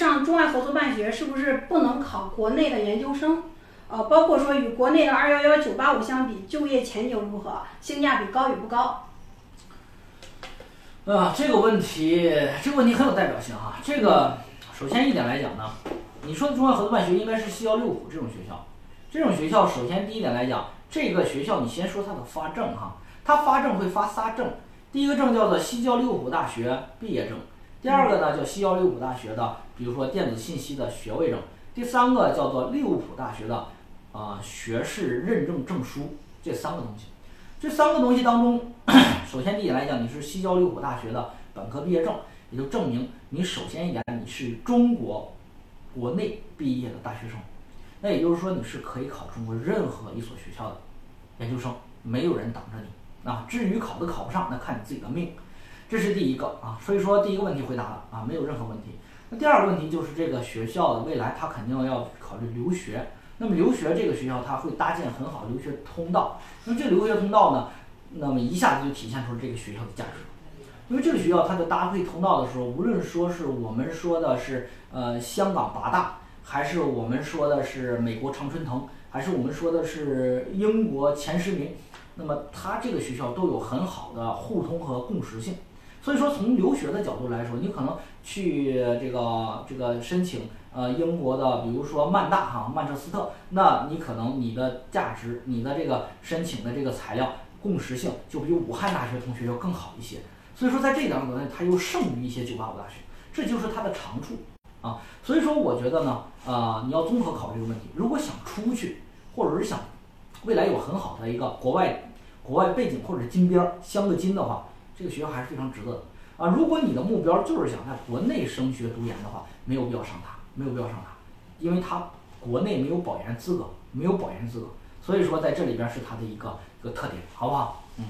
上中外合作办学是不是不能考国内的研究生？呃，包括说与国内的二幺幺九八五相比，就业前景如何？性价比高与不高？啊，这个问题，这个问题很有代表性哈。这个首先一点来讲呢，你说的中外合作办学应该是西交六普这种学校，这种学校首先第一点来讲，这个学校你先说它的发证哈，它发证会发仨证，第一个证叫做西交六普大学毕业证，第二个呢叫西交六普大学的，比如说电子信息的学位证，第三个叫做利物浦大学的啊学士认证证书，这三个东西。这三个东西当中，首先第一点来讲，你是西交利物浦大学的本科毕业证，也就证明你首先一点你是中国国内毕业的大学生，那也就是说你是可以考中国任何一所学校的研究生，没有人挡着你啊。至于考都考不上，那看你自己的命。这是第一个啊，所以说第一个问题回答了啊，没有任何问题。那第二个问题就是这个学校的未来，他肯定要考虑留学。那么留学这个学校，它会搭建很好留学通道。那么这个留学通道呢，那么一下子就体现出了这个学校的价值。因为这个学校它在搭配通道的时候，无论说是我们说的是呃香港八大，还是我们说的是美国常春藤，还是我们说的是英国前十名，那么它这个学校都有很好的互通和共识性。所以说从留学的角度来说，你可能去这个这个申请。呃，英国的，比如说曼大哈，曼彻斯特，那你可能你的价值，你的这个申请的这个材料共识性就比武汉大学同学要更好一些。所以说，在这两个呢，它又胜于一些985大学，这就是它的长处啊。所以说，我觉得呢，呃，你要综合考虑这个问题。如果想出去，或者是想未来有很好的一个国外国外背景或者是金边镶个金的话，这个学校还是非常值得的啊。如果你的目标就是想在国内升学读研的话，没有必要上它。没有必要上它，因为它国内没有保研资格，没有保研资格，所以说在这里边是它的一个一个特点，好不好？嗯